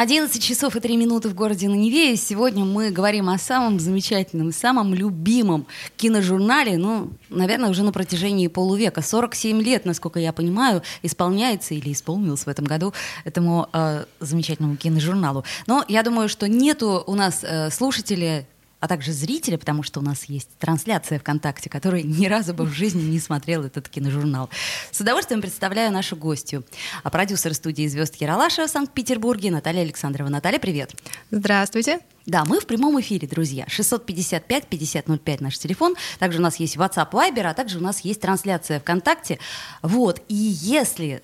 11 часов и 3 минуты в городе на Неве. И сегодня мы говорим о самом замечательном, самом любимом киножурнале, ну, наверное, уже на протяжении полувека. 47 лет, насколько я понимаю, исполняется или исполнилось в этом году этому э, замечательному киножурналу. Но я думаю, что нету у нас э, слушателей а также зрителя, потому что у нас есть трансляция ВКонтакте, который ни разу бы в жизни не смотрел этот киножурнал. С удовольствием представляю нашу гостью. А продюсер студии «Звезд Яралаша» в Санкт-Петербурге Наталья Александрова. Наталья, привет. Здравствуйте. Да, мы в прямом эфире, друзья. 655-5005 наш телефон. Также у нас есть WhatsApp, Viber, а также у нас есть трансляция ВКонтакте. Вот, и если,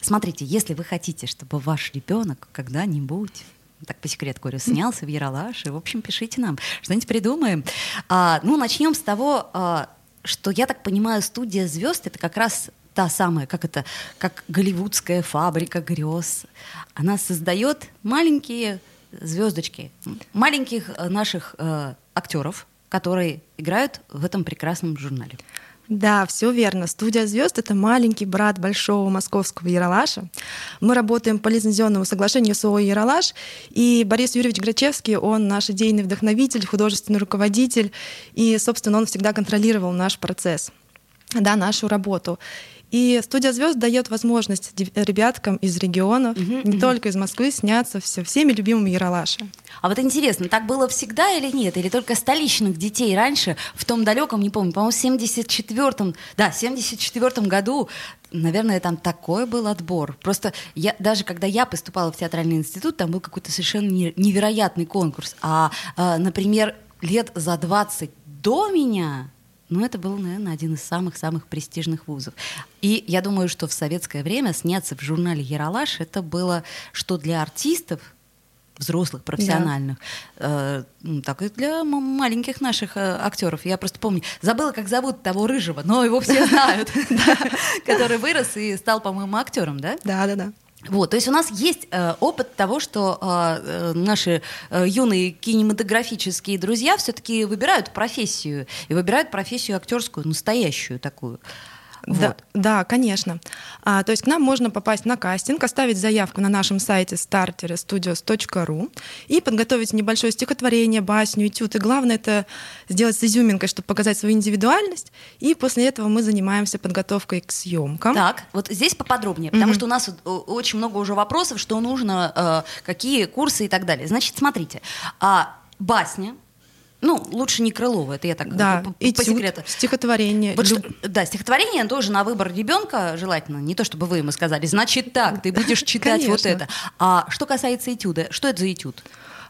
смотрите, если вы хотите, чтобы ваш ребенок когда-нибудь так по секрету говорю, снялся в Яралаше. В общем, пишите нам, что-нибудь придумаем. А, ну, начнем с того, а, что я так понимаю, студия звезд это как раз та самая, как это, как голливудская фабрика грез. Она создает маленькие звездочки, маленьких э, наших э, актеров, которые играют в этом прекрасном журнале. Да, все верно. Студия звезд это маленький брат большого московского Яралаша. Мы работаем по лицензионному соглашению с ООО Яралаш, и Борис Юрьевич Грачевский, он наш идейный вдохновитель, художественный руководитель, и, собственно, он всегда контролировал наш процесс, да, нашу работу. И студия звезд дает возможность ребяткам из регионов, угу, не угу. только из Москвы, сняться все, всеми любимыми Яралаши. А вот интересно, так было всегда или нет? Или только столичных детей раньше, в том далеком, не помню, по-моему, в 74-м, да, 74-м году, наверное, там такой был отбор. Просто я, даже когда я поступала в театральный институт, там был какой-то совершенно невероятный конкурс. А, а например, лет за 20 до меня ну, это был, наверное, один из самых-самых престижных вузов. И я думаю, что в советское время сняться в журнале «Яралаш» это было что для артистов, взрослых, профессиональных, да. э, так и для маленьких наших э, актеров. Я просто помню, забыла, как зовут того рыжего, но его все знают, который вырос и стал, по-моему, актером, да? Да, да, да. Вот, то есть у нас есть э, опыт того, что э, э, наши э, юные кинематографические друзья все-таки выбирают профессию и выбирают профессию актерскую, настоящую такую. Да, вот. да, конечно. А, то есть к нам можно попасть на кастинг, оставить заявку на нашем сайте starterstudios.ru и подготовить небольшое стихотворение, басню, этюд. И главное это сделать с изюминкой, чтобы показать свою индивидуальность. И после этого мы занимаемся подготовкой к съемкам. Так, вот здесь поподробнее, потому mm-hmm. что у нас очень много уже вопросов, что нужно, э, какие курсы и так далее. Значит, смотрите, а басня ну, лучше не Крылова, это я так да, по, этюд, по секрету. Стихотворение. Вот Люб... что, да, стихотворение тоже на выбор ребенка желательно. Не то, чтобы вы ему сказали, значит так, ты будешь читать вот это. А что касается этюда, что это за этюд?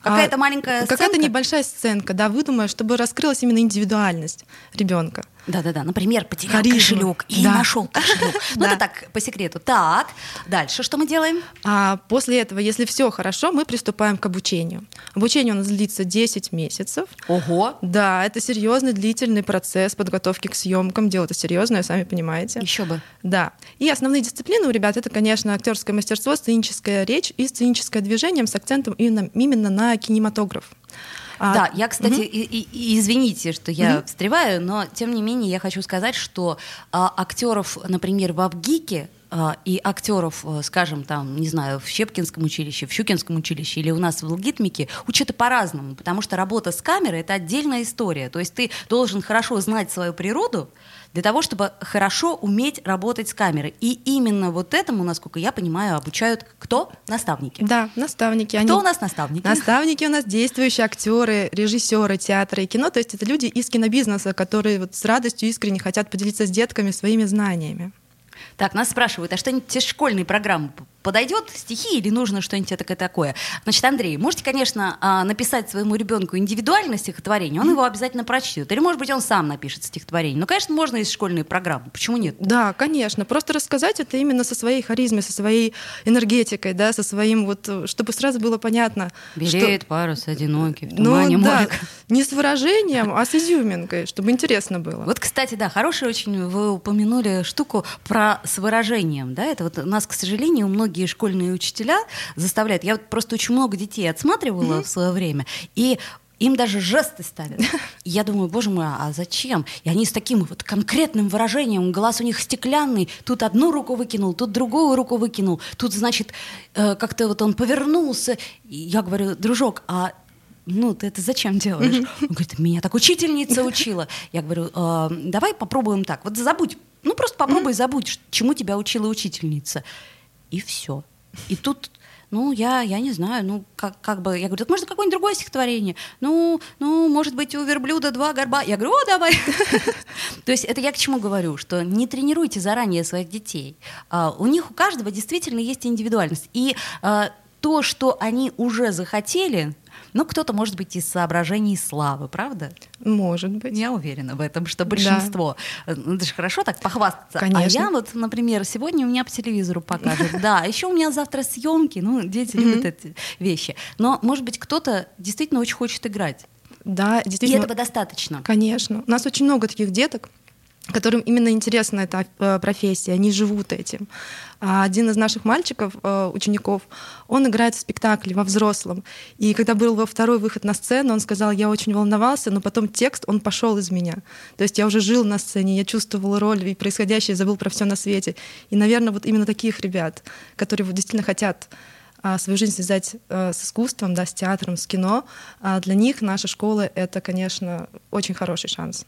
Какая-то а, маленькая сценка? Какая-то небольшая сценка, да, выдумая, чтобы раскрылась именно индивидуальность ребенка. Да-да-да, например, потерял Харизма. кошелек и да. нашел кошелек. Ну, это так, по секрету. Так, дальше что мы делаем? А после этого, если все хорошо, мы приступаем к обучению. Обучение у нас длится 10 месяцев. Ого! Да, это серьезный длительный процесс подготовки к съемкам. Дело это серьезное, сами понимаете. Еще бы. Да. И основные дисциплины у ребят это, конечно, актерское мастерство, сценическая речь и сценическое движение с акцентом именно, именно на кинематограф. А, да, я, кстати, угу. и, и, извините, что я угу. встреваю, но тем не менее я хочу сказать, что а, актеров, например, в Авгике а, и актеров, а, скажем, там, не знаю, в Щепкинском училище, в Щукинском училище или у нас в Лгитмике учат по-разному, потому что работа с камерой — это отдельная история. То есть ты должен хорошо знать свою природу, для того, чтобы хорошо уметь работать с камерой. И именно вот этому, насколько я понимаю, обучают кто? Наставники. Да, наставники. Кто Они... у нас наставники? Наставники у нас действующие актеры, режиссеры театра и кино. То есть это люди из кинобизнеса, которые вот с радостью искренне хотят поделиться с детками своими знаниями. Так, нас спрашивают, а что-нибудь из школьной программы подойдет стихи или нужно что-нибудь такое такое? Значит, Андрей, можете, конечно, а, написать своему ребенку индивидуальное стихотворение, он его обязательно прочтет. Или, может быть, он сам напишет стихотворение. Ну, конечно, можно из школьной программы. Почему нет? Да, конечно. Просто рассказать это именно со своей харизмой, со своей энергетикой, да, со своим вот, чтобы сразу было понятно. Берет что... парус одинокий в тумане ну, да, Не с выражением, а с изюминкой, чтобы интересно было. Вот, кстати, да, хорошая очень вы упомянули штуку про с выражением, да, это вот у нас, к сожалению, у многих многие школьные учителя заставляют. Я вот просто очень много детей отсматривала mm-hmm. в свое время, и им даже жесты ставят. Я думаю, боже мой, а зачем? И они с таким вот конкретным выражением, глаз у них стеклянный, тут одну руку выкинул, тут другую руку выкинул, тут, значит, э, как-то вот он повернулся. И я говорю, дружок, а ну, ты это зачем делаешь? Он говорит, меня так учительница учила. Я говорю, э, давай попробуем так. Вот забудь, ну просто попробуй забудь, чему тебя учила учительница. И все. И тут ну, я, я не знаю, ну, как, как бы, я говорю, так может какое-нибудь другое стихотворение? Ну, ну, может быть, у верблюда два горба. Я говорю, о, давай. То есть это я к чему говорю, что не тренируйте заранее своих детей. А, у них у каждого действительно есть индивидуальность. И а, то, что они уже захотели, ну, кто-то, может быть, из соображений славы, правда? Может быть. Я уверена в этом, что большинство. Да. Ну, это же хорошо так похвастаться. Конечно. А я вот, например, сегодня у меня по телевизору покажут. Да, еще у меня завтра съемки. Ну, дети любят эти вещи. Но, может быть, кто-то действительно очень хочет играть. Да, действительно. И этого достаточно. Конечно. У нас очень много таких деток, которым именно интересна эта э, профессия, они живут этим. А один из наших мальчиков, э, учеников, он играет в спектакле во взрослом. И когда был его второй выход на сцену, он сказал, я очень волновался, но потом текст, он пошел из меня. То есть я уже жил на сцене, я чувствовал роль и происходящее, забыл про все на свете. И, наверное, вот именно таких ребят, которые вот действительно хотят а, свою жизнь связать э, с искусством, да, с театром, с кино, а для них наша школа — это, конечно, очень хороший шанс.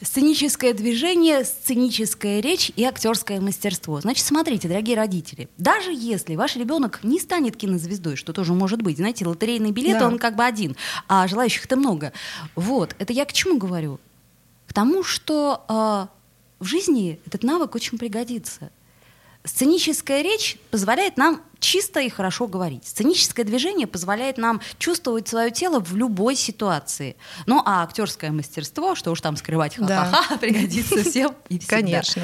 Сценическое движение, сценическая речь и актерское мастерство. Значит, смотрите, дорогие родители, даже если ваш ребенок не станет кинозвездой, что тоже может быть, знаете, лотерейный билет, да. он как бы один, а желающих-то много. Вот, это я к чему говорю? К тому, что э, в жизни этот навык очень пригодится. Сценическая речь позволяет нам чисто и хорошо говорить. Сценическое движение позволяет нам чувствовать свое тело в любой ситуации. Ну а актерское мастерство, что уж там скрывать, ха-ха-ха, да. пригодится всем и всегда. Конечно.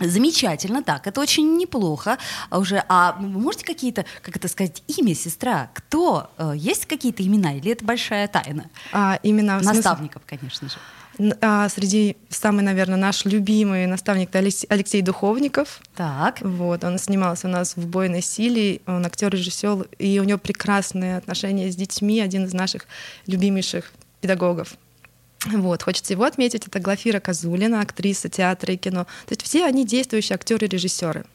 Замечательно, так, это очень неплохо уже. А можете какие-то, как это сказать, имя, сестра? Кто? Э, есть какие-то имена или это большая тайна? А, имена Наставников, конечно же. А среди самый, наверное, наш любимый наставник это Алексей Духовников. Так. Вот, он снимался у нас в «Бойной силе», он актер, режиссер, и у него прекрасные отношения с детьми, один из наших любимейших педагогов. Вот, хочется его отметить, это Глафира Казулина, актриса театра и кино. То есть все они действующие актеры и режиссеры.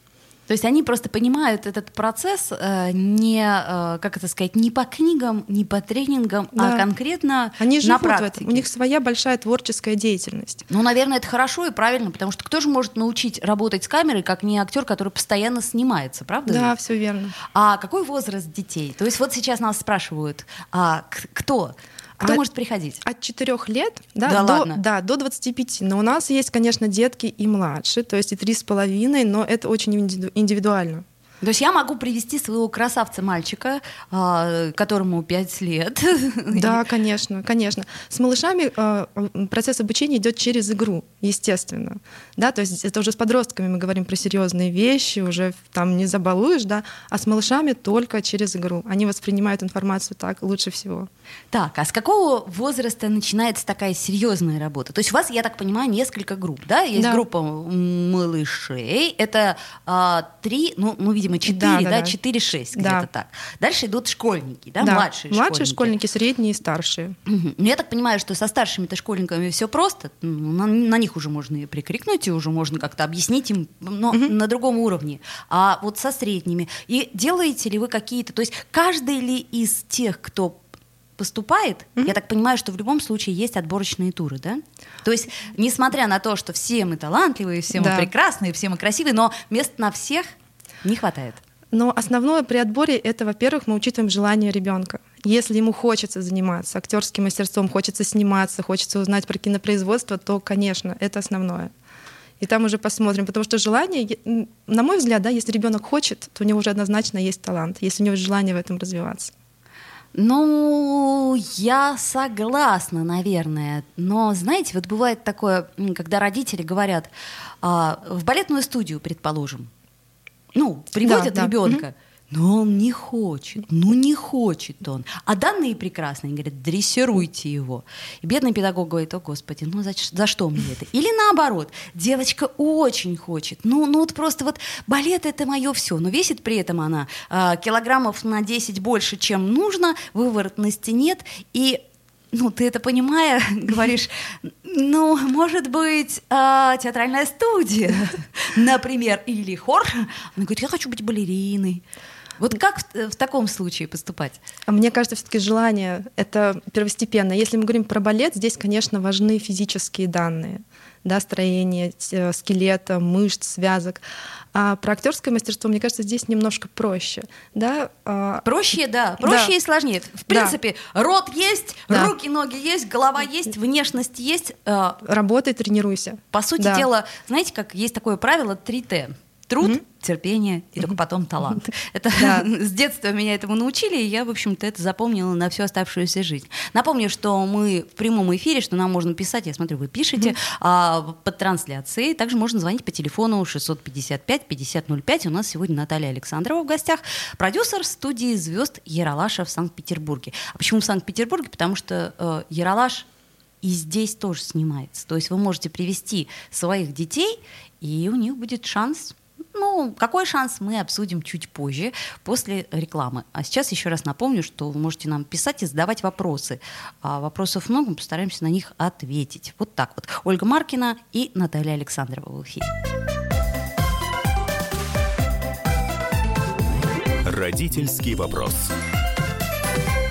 То есть они просто понимают этот процесс э, не, э, как это сказать, не по книгам, не по тренингам, а да. а конкретно они на практике. В этом. У них своя большая творческая деятельность. Ну, наверное, это хорошо и правильно, потому что кто же может научить работать с камерой, как не актер, который постоянно снимается, правда? Да, все верно. А какой возраст детей? То есть вот сейчас нас спрашивают, а кто? Кто от, может приходить? От 4 лет да, да, до, ладно. да, до 25. Но у нас есть, конечно, детки и младше, то есть и 3,5, но это очень индивидуально. То есть я могу привести своего красавца-мальчика, а, которому 5 лет. Да, конечно, конечно. С малышами а, процесс обучения идет через игру, естественно. Да, то есть это уже с подростками мы говорим про серьезные вещи, уже там не забалуешь, да, а с малышами только через игру. Они воспринимают информацию так лучше всего. Так, а с какого возраста начинается такая серьезная работа? То есть у вас, я так понимаю, несколько групп, да? Есть да. группа малышей, это а, три, ну, ну, видимо, видимо, 4, да, да, да 4-6, где-то да. так. Дальше идут школьники, да, да. младшие, младшие школьники. школьники, средние и старшие. Угу. Ну, я так понимаю, что со старшими-то школьниками все просто, ну, на, на них уже можно и прикрикнуть, и уже можно как-то объяснить им, но угу. на другом уровне. А вот со средними. И делаете ли вы какие-то, то есть каждый ли из тех, кто поступает, mm-hmm. я так понимаю, что в любом случае есть отборочные туры, да? То есть, несмотря на то, что все мы талантливые, все да. мы прекрасные, все мы красивые, но мест на всех не хватает. Но основное при отборе это, во-первых, мы учитываем желание ребенка. Если ему хочется заниматься актерским мастерством, хочется сниматься, хочется узнать про кинопроизводство, то, конечно, это основное. И там уже посмотрим, потому что желание, на мой взгляд, да, если ребенок хочет, то у него уже однозначно есть талант, если у него есть желание в этом развиваться. Ну, я согласна, наверное. Но, знаете, вот бывает такое, когда родители говорят, а, в балетную студию, предположим, ну, приводят да, да. ребенка. Но он не хочет, ну не хочет он. А данные прекрасные, говорят, дрессируйте его. И бедный педагог говорит, о господи, ну за, за что мне это? Или наоборот, девочка очень хочет, ну, ну вот просто вот балет это мое все, но весит при этом она э, килограммов на 10 больше, чем нужно, выворотности нет, и ну, ты это понимая, говоришь, ну, может быть, э, театральная студия, например, или хор. Она говорит, я хочу быть балериной. Вот как в, в таком случае поступать? А мне кажется, все-таки желание это первостепенно. Если мы говорим про балет, здесь, конечно, важны физические данные да, строение э, скелета, мышц, связок. А про актерское мастерство, мне кажется, здесь немножко проще. Да? А, проще, да, проще да. и сложнее. В принципе, да. рот есть, да. руки, ноги есть, голова есть, внешность есть. Э, Работай, тренируйся. По сути да. дела, знаете, как есть такое правило 3Т. Труд, mm-hmm. терпение и только потом талант. Это да. с детства меня этому научили, и я, в общем-то, это запомнила на всю оставшуюся жизнь. Напомню, что мы в прямом эфире, что нам можно писать, я смотрю, вы пишете, mm-hmm. а, под трансляцией. Также можно звонить по телефону 655-5005. У нас сегодня Наталья Александрова в гостях, продюсер студии звезд Яралаша в Санкт-Петербурге. А почему в Санкт-Петербурге? Потому что э, Яралаш и здесь тоже снимается. То есть вы можете привести своих детей, и у них будет шанс ну, какой шанс мы обсудим чуть позже, после рекламы. А сейчас еще раз напомню, что вы можете нам писать и задавать вопросы. А вопросов много, мы постараемся на них ответить. Вот так вот. Ольга Маркина и Наталья Александрова в эфире. Родительский вопрос.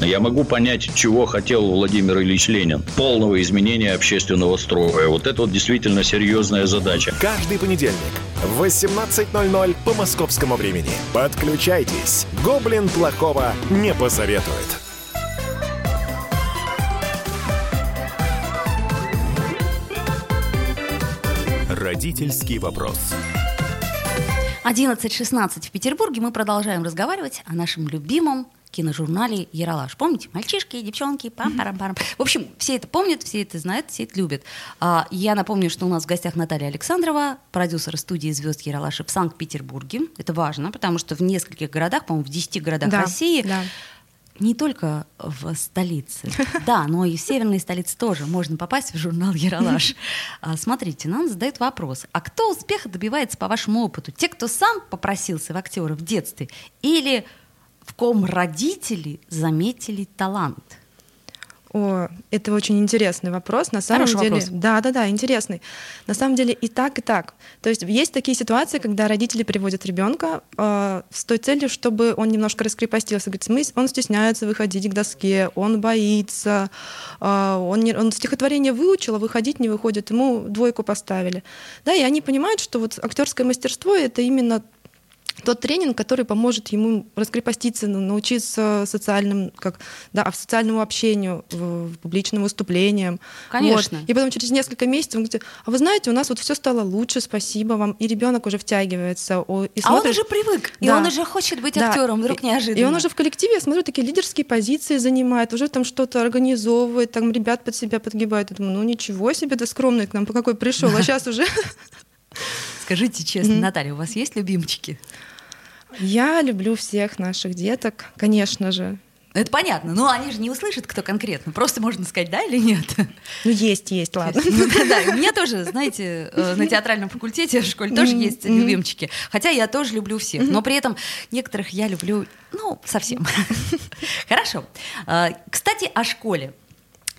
Я могу понять, чего хотел Владимир Ильич Ленин. Полного изменения общественного строя. Вот это вот действительно серьезная задача. Каждый понедельник в 18.00 по московскому времени. Подключайтесь. Гоблин плохого не посоветует. Родительский вопрос. 11.16 в Петербурге мы продолжаем разговаривать о нашем любимом киножурнале «Яралаш». Помните? Мальчишки, девчонки, пам парам парам В общем, все это помнят, все это знают, все это любят. А, я напомню, что у нас в гостях Наталья Александрова, продюсер студии «Звезд Яралаша» в Санкт-Петербурге. Это важно, потому что в нескольких городах, по-моему, в 10 городах да, России да. не только в столице, да, но и в северной столице тоже можно попасть в журнал «Яралаш». А, смотрите, нам задают вопрос. А кто успеха добивается по вашему опыту? Те, кто сам попросился в актеры в детстве? Или в ком родители заметили талант? О, это очень интересный вопрос. На самом Хороший деле, вопрос. да, да, да, интересный. На самом деле и так, и так. То есть есть такие ситуации, когда родители приводят ребенка э, с той целью, чтобы он немножко раскрепостился. Говорит, он стесняется выходить к доске, он боится, э, он, не, он стихотворение выучил, а выходить не выходит, ему двойку поставили. Да, и они понимают, что вот актерское мастерство это именно тот тренинг, который поможет ему раскрепоститься, научиться социальным, как, да, социальному общению, в, в публичным выступлениям. Конечно. Вот. И потом через несколько месяцев он говорит, а вы знаете, у нас вот все стало лучше, спасибо вам. И ребенок уже втягивается. И смотрит, а он уже привык, да. и он уже хочет быть да. актером, вдруг неожиданно. И он уже в коллективе, я смотрю, такие лидерские позиции занимает, уже там что-то организовывает, там ребят под себя подгибает. Я думаю, ну ничего себе, ты скромный к нам, по какой пришел, а сейчас уже... Скажите честно, Наталья, у вас есть любимчики? Я люблю всех наших деток, конечно же. Это понятно. Но они же не услышат, кто конкретно. Просто можно сказать, да или нет. Ну, есть, есть, ладно. Ну, да, да. У меня тоже, знаете, э, на театральном факультете в школе тоже есть любимчики. Хотя я тоже люблю всех. Но при этом некоторых я люблю, ну, совсем. Хорошо. Э, кстати, о школе.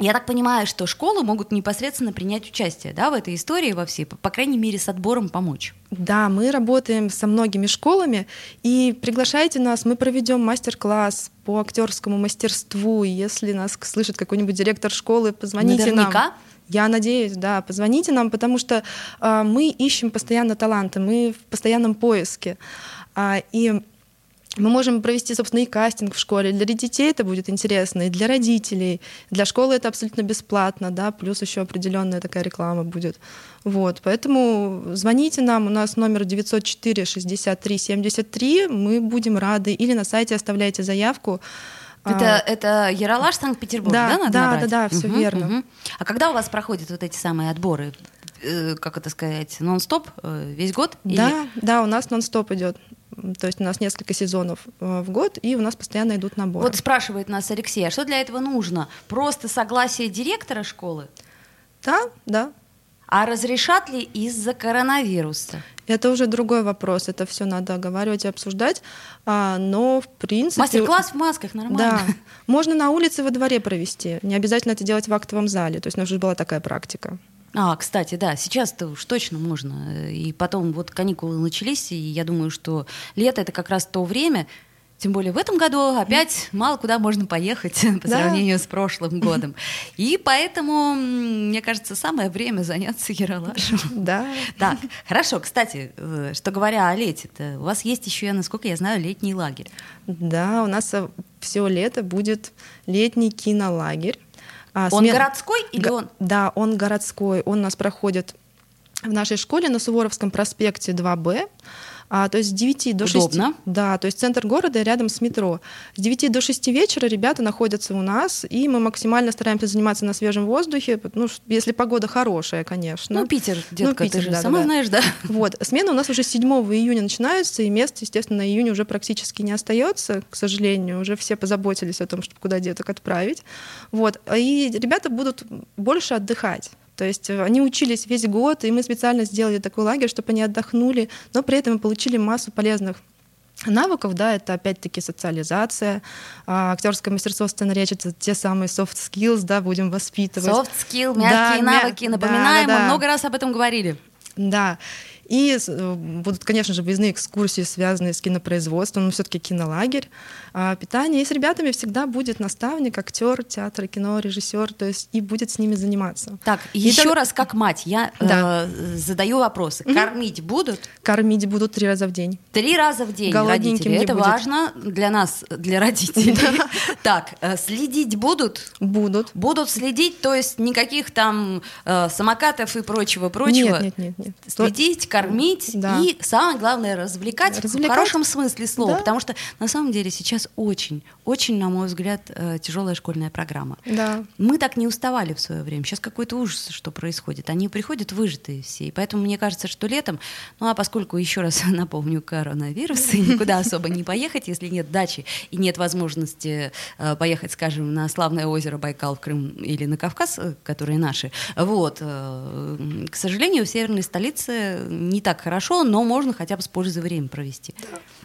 Я так понимаю, что школы могут непосредственно принять участие да, в этой истории во всей, по, крайней мере, с отбором помочь. Да, мы работаем со многими школами, и приглашайте нас, мы проведем мастер-класс по актерскому мастерству. Если нас слышит какой-нибудь директор школы, позвоните Наверняка. нам. Я надеюсь, да, позвоните нам, потому что э, мы ищем постоянно таланты, мы в постоянном поиске. А, и мы можем провести, собственно, и кастинг в школе. Для детей это будет интересно, и для родителей. Для школы это абсолютно бесплатно, да, плюс еще определенная такая реклама будет. Вот, поэтому звоните нам, у нас номер 904 63 73, мы будем рады. Или на сайте оставляйте заявку. Это, а, это Яралаш, Санкт-Петербург, да, да? Надо да, набрать? да, да, все угу, верно. Угу. А когда у вас проходят вот эти самые отборы? Э, как это сказать, нон-стоп э, весь год? Да, или... да, у нас нон-стоп идет. То есть у нас несколько сезонов э, в год, и у нас постоянно идут наборы. Вот спрашивает нас Алексей, а что для этого нужно? Просто согласие директора школы? Да, да. А разрешат ли из-за коронавируса? Это уже другой вопрос, это все надо оговаривать и обсуждать, а, но в принципе... Мастер-класс в масках, нормально. Да, можно на улице во дворе провести, не обязательно это делать в актовом зале, то есть у нас уже была такая практика. А, кстати, да, сейчас-то уж точно можно. И потом вот каникулы начались, и я думаю, что лето это как раз то время, тем более в этом году опять мало куда можно поехать по да. сравнению с прошлым годом. И поэтому, мне кажется, самое время заняться Яралашем. Да. Так, хорошо. Кстати, э, что говоря о лете, у вас есть еще, насколько я знаю, летний лагерь. Да, у нас э, все лето будет летний кинолагерь. А, он смен... городской или Г- он? Да, он городской. Он у нас проходит в нашей школе на Суворовском проспекте 2Б. А, то есть с 9 до 6. Удобно. Да, то есть центр города рядом с метро. С 9 до 6 вечера ребята находятся у нас, и мы максимально стараемся заниматься на свежем воздухе, ну, если погода хорошая, конечно. Ну, Питер, детка, ну, Питер, ты же да, сама да. знаешь, да? Вот, смена у нас уже 7 июня начинается, и мест, естественно, на июнь уже практически не остается, к сожалению, уже все позаботились о том, чтобы куда деток отправить. Вот, и ребята будут больше отдыхать. То есть э, они учились весь год, и мы специально сделали такой лагерь, чтобы они отдохнули, но при этом получили массу полезных навыков, да, это опять-таки социализация, а, актерское мастерство сцены речи, это те самые soft skills, да, будем воспитывать. Soft skill, мягкие да, навыки, мя... напоминаем, да, да, мы да. много раз об этом говорили. Да. И э, будут, конечно же, выездные экскурсии, связанные с кинопроизводством, но все-таки кинолагерь, а, питание. И с ребятами всегда будет наставник, актер, театра, кино, режиссер, то есть и будет с ними заниматься. Так, И еще так- раз, как мать, я Да. э, задаю вопросы. Кормить будут Кормить будут три раза в день. три раза в день родители. Это будет. важно для нас, для родителей. Так, э, следить будут? Будут. Будут следить, то есть никаких там э, самокатов и прочего-прочего. Нет, нет, нет, Следить, кормить Да. и самое главное развлекать, в Развлекать. хорошем смысле слова, Да. потому что на самом деле сейчас очень, очень, на мой взгляд, э, тяжелая школьная программа. Да. Мы так не уставали в свое время. Сейчас какой-то ужас, что происходит. Они приходят выжатые все. И поэтому мне кажется, что летом, ну а поскольку, еще раз напомню, коронавирус, и никуда особо не поехать, если нет дачи и нет возможности э, поехать, скажем, на славное озеро Байкал в Крым или на Кавказ, э, которые наши, вот, к сожалению, в северной столице не так хорошо, но можно хотя бы с пользой время провести.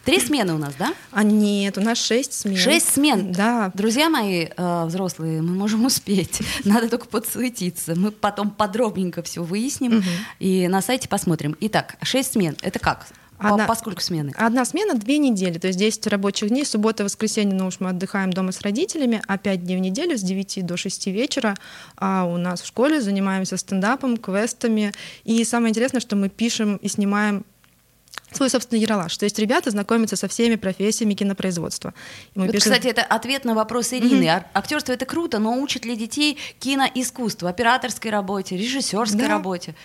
Три смены у нас, да? А нет, у нас шесть смен. Шесть смен. Да. Друзья мои э, взрослые, мы можем успеть. Надо только подсуетиться. Мы потом подробненько все выясним и на сайте посмотрим. Итак, шесть смен. Это как? По, Одна- поскольку смены? Одна смена две недели, то есть 10 рабочих дней, суббота, воскресенье, ну уж мы отдыхаем дома с родителями, а 5 дней в неделю с 9 до 6 вечера а у нас в школе занимаемся стендапом, квестами. И самое интересное, что мы пишем и снимаем свой собственный яролаж. То есть ребята знакомятся со всеми профессиями кинопроизводства. И мы Вот, пишем- кстати, это ответ на вопрос Ирины. Ар- Актерство это круто, но учат ли детей киноискусству, операторской работе, режиссерской Да. работе?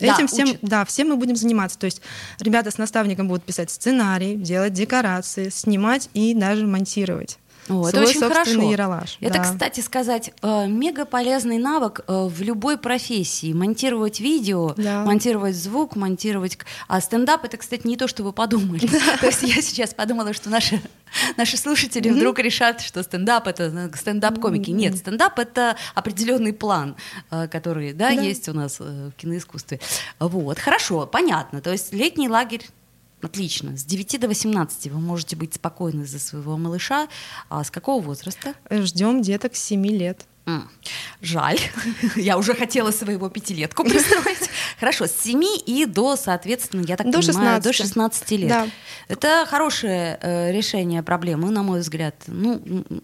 Да, Этим всем, учат. да, всем мы будем заниматься. То есть ребята с наставником будут писать сценарий, делать декорации, снимать и даже монтировать. О, это очень хорошо. яролаж. Это, да. кстати сказать, э, мега полезный навык э, в любой профессии. Монтировать видео, Да. монтировать звук, монтировать... А стендап — это, кстати, не то, что вы подумали. То есть я сейчас подумала, что наши, наши слушатели вдруг решат, что стендап — это стендап-комики. Нет, стендап — это определенный план, э, который да, Да. есть у нас э, в киноискусстве. Вот, хорошо, понятно. То есть летний лагерь Отлично. С 9 до 18 вы можете быть спокойны за своего малыша. А с какого возраста? Ждем деток с 7 лет. Жаль. Я уже хотела своего пятилетку пристроить. Хорошо, с 7 и до, соответственно, я так До понимаю, 16. до 16 лет. Да. Это хорошее э, решение проблемы, на мой взгляд. Ну,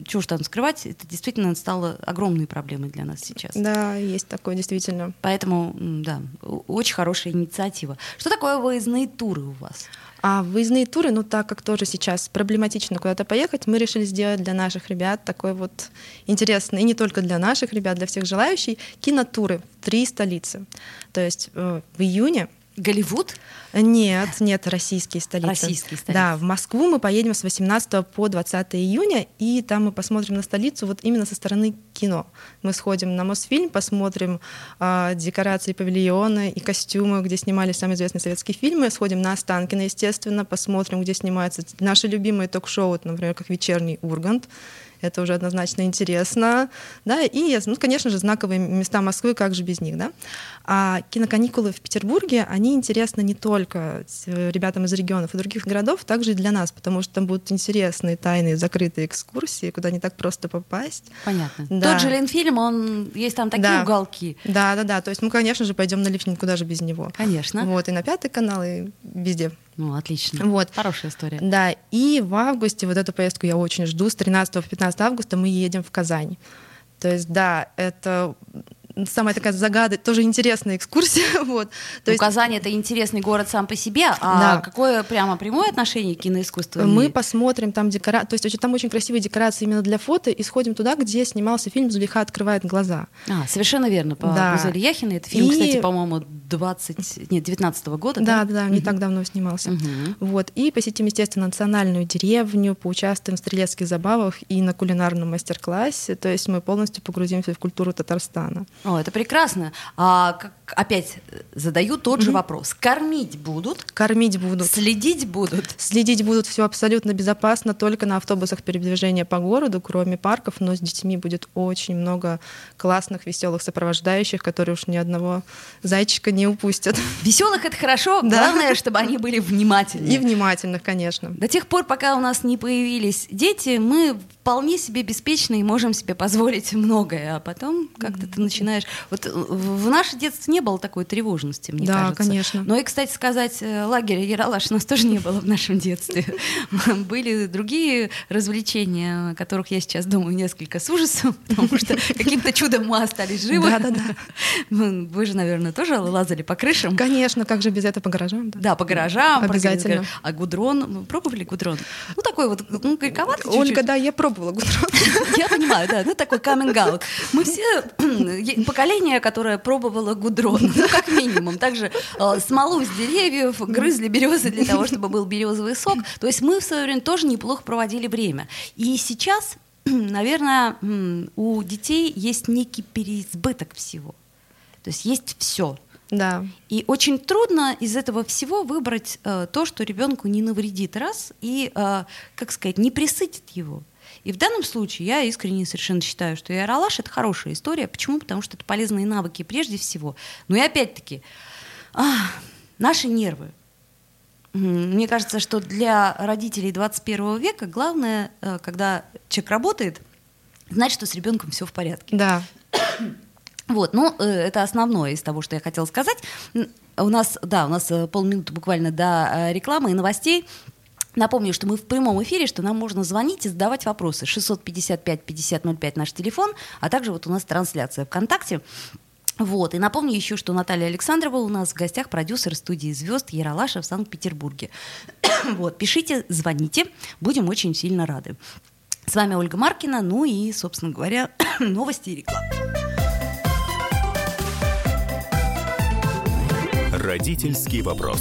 чего ж там скрывать, это действительно стало огромной проблемой для нас сейчас. Да, есть такое действительно. Поэтому, да, очень хорошая инициатива. Что такое выездные туры у вас? А выездные туры, ну так как тоже сейчас проблематично куда-то поехать, мы решили сделать для наших ребят такой вот интересный, и не только для наших ребят, для всех желающих, кинотуры в три столицы. То есть э, в июне Голливуд? Нет, нет, российские столицы. Российские столицы. Да, в Москву мы поедем с 18 по 20 июня, и там мы посмотрим на столицу вот именно со стороны кино. Мы сходим на Мосфильм, посмотрим а, декорации павильона и костюмы, где снимались самые известные советские фильмы, сходим на Останкино, естественно, посмотрим, где снимаются наши любимые ток-шоу, например, как «Вечерний Ургант», это уже однозначно интересно, да, и, ну, конечно же, знаковые места Москвы, как же без них, да. А киноканикулы в Петербурге, они интересны не только ребятам из регионов и других городов, также и для нас, потому что там будут интересные, тайные, закрытые экскурсии, куда не так просто попасть. Понятно. Да. Тот же Ленфильм, он есть там такие Да. уголки. Да, да, да. То есть мы, конечно же, пойдем на лифтинг, куда же без него. Конечно. Вот, и на пятый канал, и везде. Ну, отлично. Вот. Хорошая история. Да, и в августе, вот эту поездку я очень жду, с 13 по 15 августа мы едем в Казань. То есть, да, это самая такая загадка, тоже интересная экскурсия. Вот. То Ну, есть Казань это интересный город сам по себе, а Да. какое прямо прямое отношение к киноискусству? мы имеет? посмотрим там декорации, то есть очень- там очень красивые декорации именно для фото, и сходим туда, где снимался фильм «Зулиха открывает глаза». А, совершенно верно, по Да. Гузели Яхиной. Это фильм, И- кстати, по-моему, 20, нет, 19 года, Да, да? да, да, не так давно снимался. Мгм. Вот. И посетим, естественно, национальную деревню, поучаствуем в стрелецких забавах и на кулинарном мастер-классе. То есть мы полностью погрузимся в культуру Татарстана. О, это прекрасно. А как, опять э, задаю тот же вопрос. Кормить будут? Кормить будут. Следить будут? Следить будут все абсолютно безопасно, только на автобусах передвижения по городу, кроме парков, но с детьми будет очень много классных, веселых сопровождающих, которые уж ни одного зайчика не упустят. Веселых это хорошо, Да. главное, чтобы они были внимательны. И внимательных, конечно. До тех пор, пока у нас не появились дети, мы вполне себе беспечны и можем себе позволить многое. А потом как-то ты начинаешь... Вот в в наше детство не было такой тревожности, мне Да, кажется. конечно. Но и, кстати сказать, э, лагеря Яралаш у нас тоже не было в нашем детстве. Были другие развлечения, о которых я сейчас думаю несколько с ужасом, потому что каким-то чудом мы остались живы. Да-да-да. Ну, Вы же, наверное, тоже лазали по крышам. Конечно, как же без этого по гаражам? Да. Да, по гаражам. Обязательно. А гудрон, пробовали гудрон? Ну, такой вот, ну, горьковатый Ольга, чуть-чуть. да, я пробовала гудрон. Я понимаю, да, ну такой out. Мы все поколение, которое пробовало гудрон, ну как минимум. Также э, смолу с деревьев, грызли березы для того, чтобы был березовый сок. То есть мы в свое время тоже неплохо проводили время. И сейчас, наверное, у детей есть некий переизбыток всего. То есть есть все. Да. И очень трудно из этого всего выбрать э, то, что ребенку не навредит раз и, э, как сказать, не присытит его. И в данном случае я искренне совершенно считаю, что Яралаш это хорошая история. Почему? Потому что это полезные навыки прежде всего. Ну и опять-таки, а, наши нервы. Мне кажется, что для родителей 21 века главное, э, когда человек работает, знать, что с ребенком все в порядке. Да. Вот, ну, э, это основное из того, что я хотела сказать. У нас, да, у нас э, полминуты буквально до рекламы и новостей. Напомню, что мы в прямом эфире, что нам можно звонить и задавать вопросы. 655-5005 наш телефон, а также вот у нас трансляция ВКонтакте. Вот. И напомню еще, что Наталья Александрова у нас в гостях продюсер студии «Звезд» Яралаша в Санкт-Петербурге. вот. Пишите, звоните, будем очень сильно рады. С вами Ольга Маркина, ну и, собственно говоря, новости и реклама. Родительский вопрос.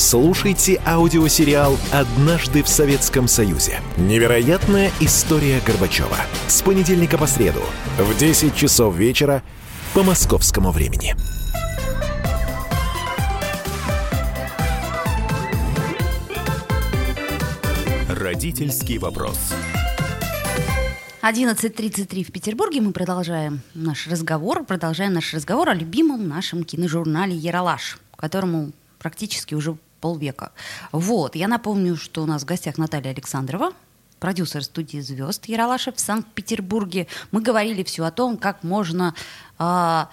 слушайте аудиосериал «Однажды в Советском Союзе». Невероятная история Горбачева. С понедельника по среду в 10 часов вечера по московскому времени. Родительский вопрос. 11.33 в Петербурге. Мы продолжаем наш разговор, продолжаем наш разговор о любимом нашем киножурнале «Яралаш», которому практически уже полвека. Вот, я напомню, что у нас в гостях Наталья Александрова, продюсер студии «Звезд» Яралаша в Санкт-Петербурге. Мы говорили все о том, как можно э,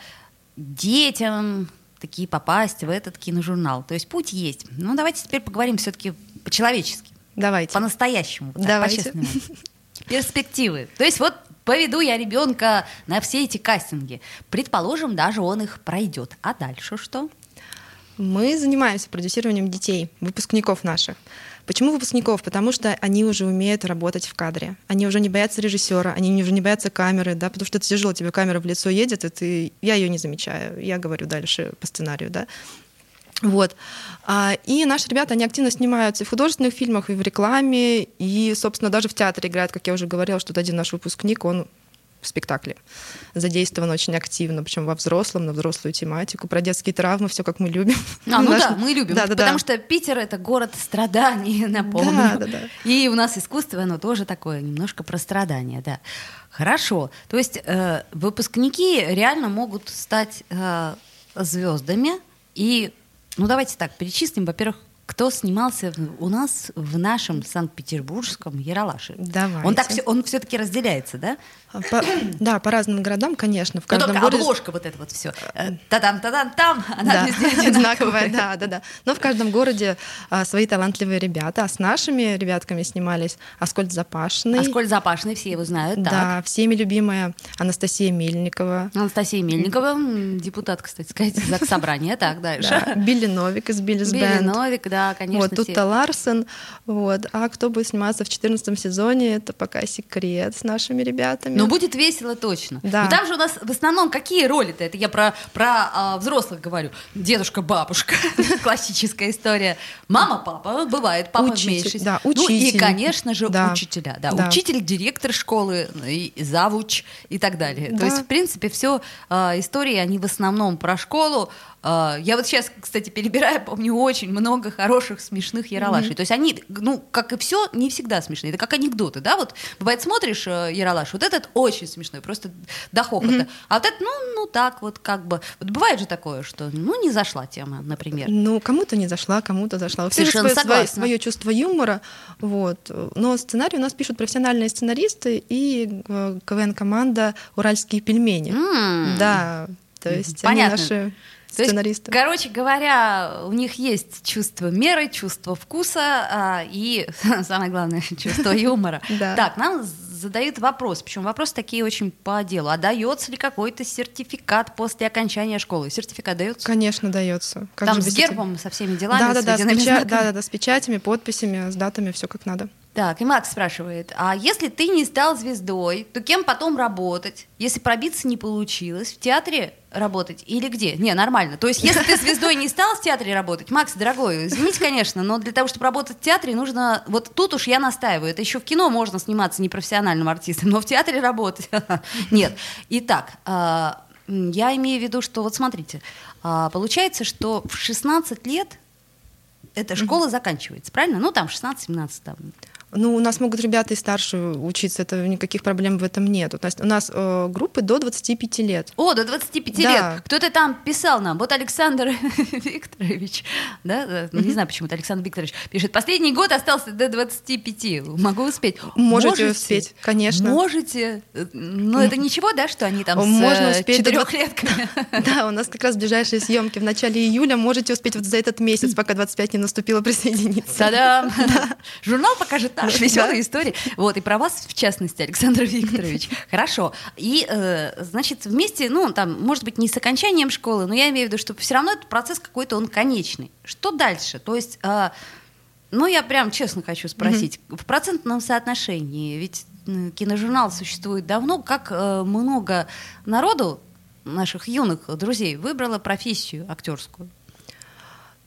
детям такие попасть в этот киножурнал. То есть путь есть. Ну, давайте теперь поговорим все-таки по-человечески. Давайте. По-настоящему. Вот Давайте. Перспективы. То есть вот поведу я ребенка на все эти кастинги. Предположим, даже он их пройдет. А дальше что? Мы занимаемся продюсированием детей, выпускников наших. Почему выпускников? Потому что они уже умеют работать в кадре. Они уже не боятся режиссера, они уже не боятся камеры, да, потому что это тяжело, тебе камера в лицо едет, и ты... я ее не замечаю, я говорю дальше по сценарию, да. Вот. А, И наши ребята, они активно снимаются и в художественных фильмах, и в рекламе, и, собственно, даже в театре играют, как я уже говорила, что один наш выпускник, он в спектакле задействован очень активно, причем во взрослом, на взрослую тематику, про детские травмы, все как мы любим. А, ну Наш- да, мы любим. Да, да, потому да. что Питер это город страданий, напомню. Да, да, да. И у нас искусство, оно тоже такое, немножко про страдания, да. Хорошо. То есть э, выпускники реально могут стать э, звездами. И, ну давайте так, перечислим, во-первых, кто снимался у нас в нашем Санкт-Петербургском Яралаше. Давайте. Он так все, он все-таки разделяется, да? А, по- да, по разным городам, конечно. В Ну, каждом только городе... обложка вот это вот все. Та-дам, та-дам, там, она да, везде одинаковая, да, да, да. Но в каждом городе а, свои талантливые ребята. А с нашими ребятками снимались Аскольд Запашный. Аскольд Запашный, все его знают. Так. Да, всеми любимая Анастасия Мельникова. Анастасия Мельникова, депутат, кстати сказать, ЗАГС Собрания. Так, дальше. Да, Билли Новик из Биллис Билли. Новик, да, конечно. Вот, все. тут Ларсен. Вот. А кто будет сниматься в 14 сезоне, это пока секрет с нашими ребятами. Но будет весело точно. Да. Но там же у нас в основном какие роли-то? Это я про, про а, взрослых говорю. Дедушка, бабушка. Классическая история. Мама, папа. Бывает, папа Учитель, да, Ну и, учитель. конечно же, Да. учителя. Да. Да. Учитель, директор школы, и завуч и так далее. То Да. есть, в принципе, все истории, они в основном про школу. А, я вот сейчас, кстати, перебираю, помню очень много хороших, смешных яралашей. То есть они, ну, как и все, не всегда смешные. Это как анекдоты, да? Вот бывает, смотришь э, яралаш, вот этот очень смешной, просто до хохота. А вот этот, ну, ну так вот как бы. Вот бывает же такое, что, ну, не зашла тема, например. Ну, кому-то не зашла, кому-то зашла. У всех Совершенно свое, согласна. свое чувство юмора. Вот. Но сценарий у нас пишут профессиональные сценаристы и э, КВН-команда «Уральские пельмени». М. Да, то есть Понятно. они наши То есть, короче говоря, у них есть чувство меры, чувство вкуса а, и, самое главное, чувство юмора. Так, нам задают вопрос, причем вопросы такие очень по делу. А дается ли какой-то сертификат после окончания школы? Сертификат дается? Конечно, дается. Как Там с этого? гербом, со всеми делами, Да, да, с да, с, водяными печа- знаками? да, да, да, с печатями, подписями, с датами, все как надо. Так, и Макс спрашивает, а если ты не стал звездой, то кем потом работать? Если пробиться не получилось, в театре работать или где? Не, нормально. То есть, если ты звездой не стал в театре работать, Макс, дорогой, извините, конечно, но для того, чтобы работать в театре, нужно... Вот тут уж я настаиваю. Это еще в кино можно сниматься непрофессиональным артистом, но в театре работать нет. Итак, а, я имею в виду, что вот смотрите, а, получается, что в 16 лет эта школа заканчивается, правильно? Ну, там 16-17 там. Ну, у нас могут ребята и старше учиться, это никаких проблем в этом нет. У нас, у нас э, группы до 25 лет. О, до 25 Да. лет. Кто-то там писал нам. Вот Александр Викторович, да, ну, не знаю, почему это Александр Викторович пишет. Последний год остался до 25. Могу успеть. Можете успеть, конечно. Можете. Но это ничего, да, что они там Можно с до четырехлетками? Да, у нас как раз ближайшие съемки в начале июля. Можете успеть вот за этот месяц, пока 25 не наступило, присоединиться. Та-дам! Журнал покажет Да. веселые истории. Вот, и про вас, в частности, Александр Викторович. Хорошо. И, э, значит, вместе, ну, там, может быть, не с окончанием школы, но я имею в виду, что все равно этот процесс какой-то, он конечный. Что дальше? То есть, э, ну, я прям честно хочу спросить, в процентном соотношении, ведь киножурнал существует давно, как э, много народу, наших юных друзей, выбрало профессию актерскую?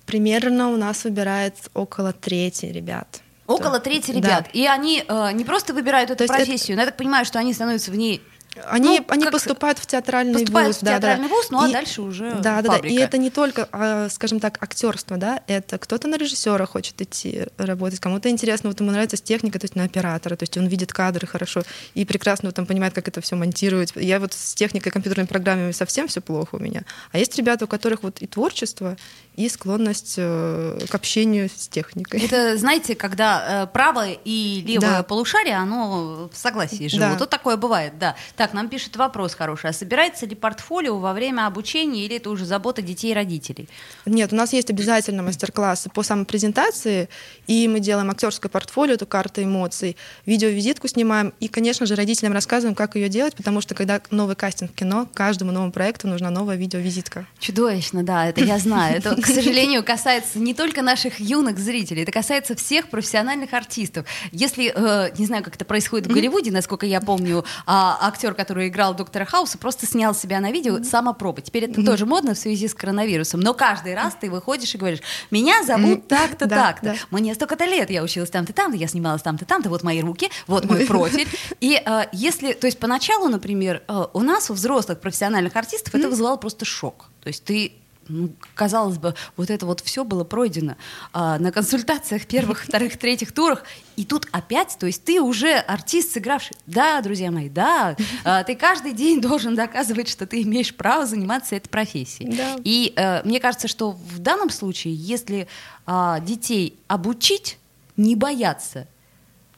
Примерно у нас выбирает около трети ребят. Около Да. трети Да. ребят. И они э, не просто выбирают эту То есть это- профессию, но я так понимаю, что они становятся в ней Они, Ну, они поступают в театральный Поступают вуз. в театральный вуз, ну а И- дальше уже Да, да, да. И это не только, а, скажем так, актерство, да, это кто-то на режиссера хочет идти работать, кому-то интересно, вот ему нравится с техникой, то есть на оператора, то есть он видит кадры хорошо и прекрасно вот там понимает, как это все монтировать. Я вот с техникой, компьютерными программами совсем все плохо у меня. А есть ребята, у которых вот и творчество, и склонность э, к общению с техникой. Это, знаете, когда э, правое и левое Да. полушарие, оно в согласии живут. Да. Вот такое бывает, да. Так, нам пишет вопрос хороший. А собирается ли портфолио во время обучения или это уже забота детей и родителей? Нет, у нас есть обязательно мастер-классы по самопрезентации, и мы делаем актерское портфолио, эту карту эмоций, видеовизитку снимаем, и, конечно же, родителям рассказываем, как ее делать, потому что когда новый кастинг в кино, каждому новому проекту нужна новая видеовизитка. Чудовищно, да, это я знаю. Это, к сожалению, касается не только наших юных зрителей, это касается всех профессиональных артистов. Если, э, не знаю, как это происходит в Голливуде, насколько я помню, а, актер, который играл доктора Хауса, просто снял себя на видео самопробы. Теперь это тоже модно в связи с коронавирусом, но каждый раз ты выходишь и говоришь, меня зовут так-то, Да, так-то. да. Мне столько-то лет, я училась там-то, там-то, я снималась там-то, там-то, вот мои руки, вот мой профиль. И э, если, то есть поначалу, например, э, у нас, у взрослых профессиональных артистов, это вызывало просто шок. То есть ты ну, казалось бы, вот это вот все было пройдено а, на консультациях первых, вторых, третьих турах, и тут опять, то есть ты уже артист, сыгравший. Да, друзья мои, да, а, ты каждый день должен доказывать, что ты имеешь право заниматься этой профессией. Да. И э, мне кажется, что в данном случае, если а, детей обучить, не бояться.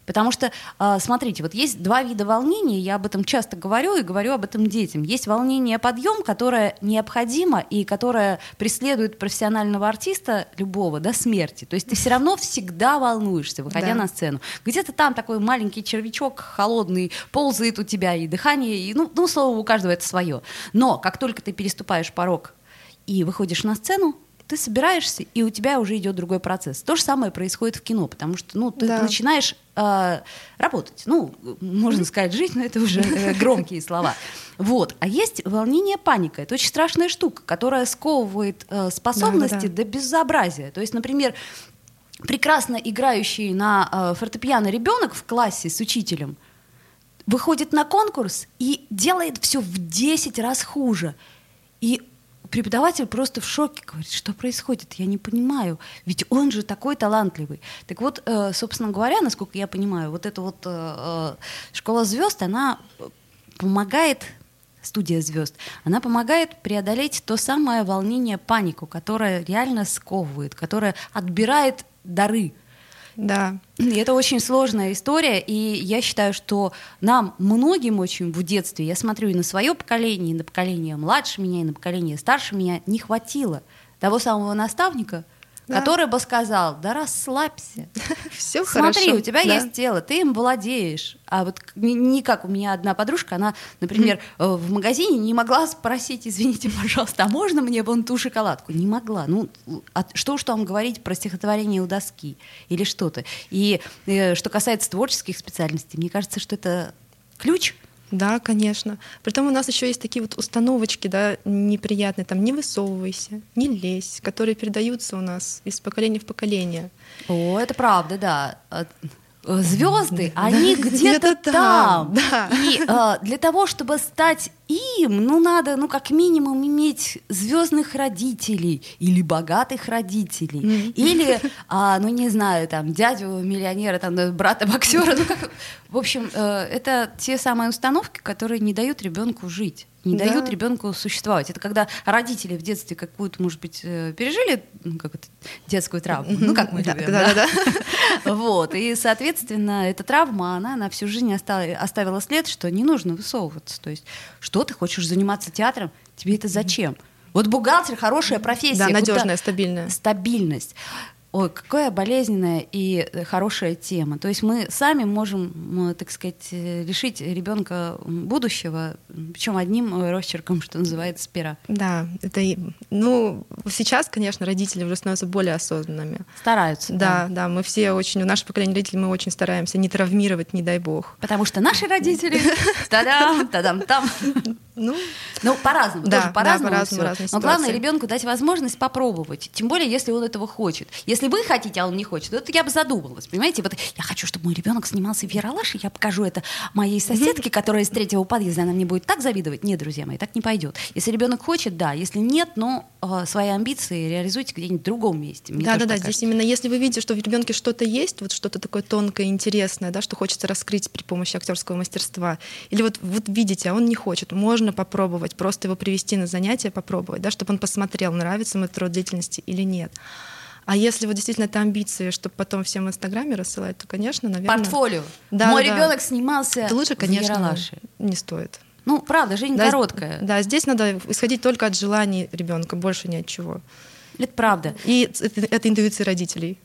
Потому что, а, смотрите, вот есть два вида волнения, я об этом часто говорю и говорю об этом детям. Есть волнение подъем, которое необходимо и которое преследует профессионального артиста любого до смерти. То есть ты все равно всегда волнуешься, выходя Да. на сцену. Где-то там такой маленький червячок холодный ползает у тебя, и дыхание, и, ну, ну, слово, у каждого это свое. Но как только ты переступаешь порог и выходишь на сцену, ты собираешься, и у тебя уже идет другой процесс. То же самое происходит в кино, потому что ну, ты Да. начинаешь э, работать. Ну, можно сказать, жить, но это уже э, громкие слова. Вот. А есть волнение, паника. Это очень страшная штука, которая сковывает э, способности Да-да-да. до безобразия. То есть, например, прекрасно играющий на э, фортепиано ребенок в классе с учителем выходит на конкурс и делает все в 10 раз хуже. И преподаватель просто в шоке говорит, что происходит, я не понимаю, ведь он же такой талантливый. Так вот, э, собственно говоря, насколько я понимаю, вот эта вот э, э, школа звезд, она помогает студия звезд, она помогает преодолеть то самое волнение, панику, которое реально сковывает, которое отбирает дары. Да. И это очень сложная история, и я считаю, что нам, многим очень в детстве, я смотрю и на свое поколение, и на поколение младше меня, и на поколение старше меня, не хватило того самого наставника, Да. который бы сказал, да расслабься, Все Смотри, хорошо. у тебя Да. есть тело, ты им владеешь. А вот не как у меня одна подружка, она, например, э, в магазине не могла спросить, извините, пожалуйста, а можно мне вон ту шоколадку? Не могла. Ну, а что уж там говорить про стихотворение у доски или что-то. И э, что касается творческих специальностей, мне кажется, что это ключ Да, конечно. Притом у нас еще есть такие вот установочки, да, неприятные, там не высовывайся, не лезь, которые передаются у нас из поколения в поколение. О, это правда, да. Э, Звезды, они где-то где-то там. там, да. И э, для того, чтобы стать им, ну надо, ну как минимум иметь звездных родителей или богатых родителей, или, а, ну не знаю, там дядю миллионера, там да, брата боксера, ну как, в общем, э, это те самые установки, которые не дают ребенку жить не Да. дают ребенку существовать. Это когда родители в детстве какую-то, может быть, э, пережили ну, как это, детскую травму, ну как мы Да, любим, да, да? да, Вот, и, соответственно, эта травма, она на всю жизнь оста- оставила след, что не нужно высовываться. То есть, что ты хочешь заниматься театром, тебе это зачем? Вот бухгалтер хорошая профессия. Да, надежная, стабильная. Стабильность. Ой, какая болезненная и э, хорошая тема. То есть мы сами можем, так сказать, э, лишить ребенка будущего Причем одним э, росчерком, что называется, пера. Да, это ну сейчас, конечно, родители уже становятся более осознанными. Стараются. Да, да, мы все очень, у нашего поколения родителей мы очень стараемся не травмировать, не дай бог. Потому что наши родители, та-дам, та-дам, там. Ну, Ну, по-разному, Да, тоже да, по-разному. по-разному, всё. разные Но главное ребенку дать возможность попробовать. Тем более, если он этого хочет. Если вы хотите, а он не хочет, вот я бы задумалась. Понимаете, вот я хочу, чтобы мой ребенок снимался в Яралаш, и я покажу это моей соседке, которая из третьего подъезда, она мне будет так завидовать. Нет, друзья мои, так не пойдет. Если ребенок хочет, да. Если нет, но э, свои амбиции реализуйте где-нибудь в другом месте. Мне да, да, да. так Здесь кажется. именно если вы видите, что в ребенке что-то есть, вот что-то такое тонкое, интересное, да, что хочется раскрыть при помощи актерского мастерства, или вот, вот видите, а он не хочет, можно попробовать, просто его привести на занятия, попробовать, да, чтобы он посмотрел, нравится ему этот род деятельности или нет. А если вот действительно это амбиции, чтобы потом всем в Инстаграме рассылать, то, конечно, наверное... Портфолио. Да, Мой да. ребенок снимался Это лучше, в конечно, Яралаше. не стоит. Ну, правда, жизнь Да, короткая. Да, здесь надо исходить только от желаний ребенка, больше ни от чего. Это правда. И это, это интуиция родителей.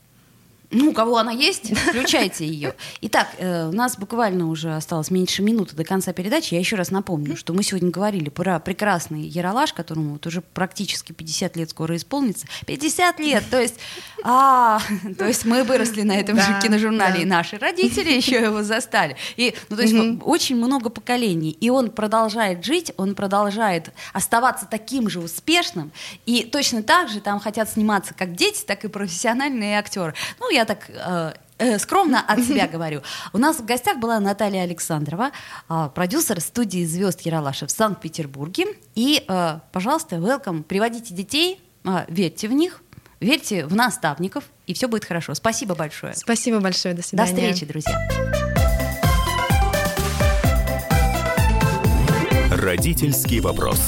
Ну, у кого она есть, включайте ее. Итак, э, у нас буквально уже осталось меньше минуты до конца передачи. Я еще раз напомню, что мы сегодня говорили про прекрасный Яралаш, которому вот уже практически 50 лет скоро исполнится. 50 лет! То есть, а, то есть мы выросли на этом Да, же киножурнале, да. и наши родители еще его застали. И, ну, то есть Мгм. очень много поколений. И он продолжает жить, он продолжает оставаться таким же успешным. И точно так же там хотят сниматься как дети, так и профессиональные актеры. Ну, я так э, э, скромно от себя говорю. У нас в гостях была Наталья Александрова, э, продюсер студии звезд Яралаша в Санкт-Петербурге. И, э, пожалуйста, welcome, приводите детей, э, верьте в них, верьте в наставников, и все будет хорошо. Спасибо большое. Спасибо большое, до До свидания. встречи, друзья. Родительский вопрос.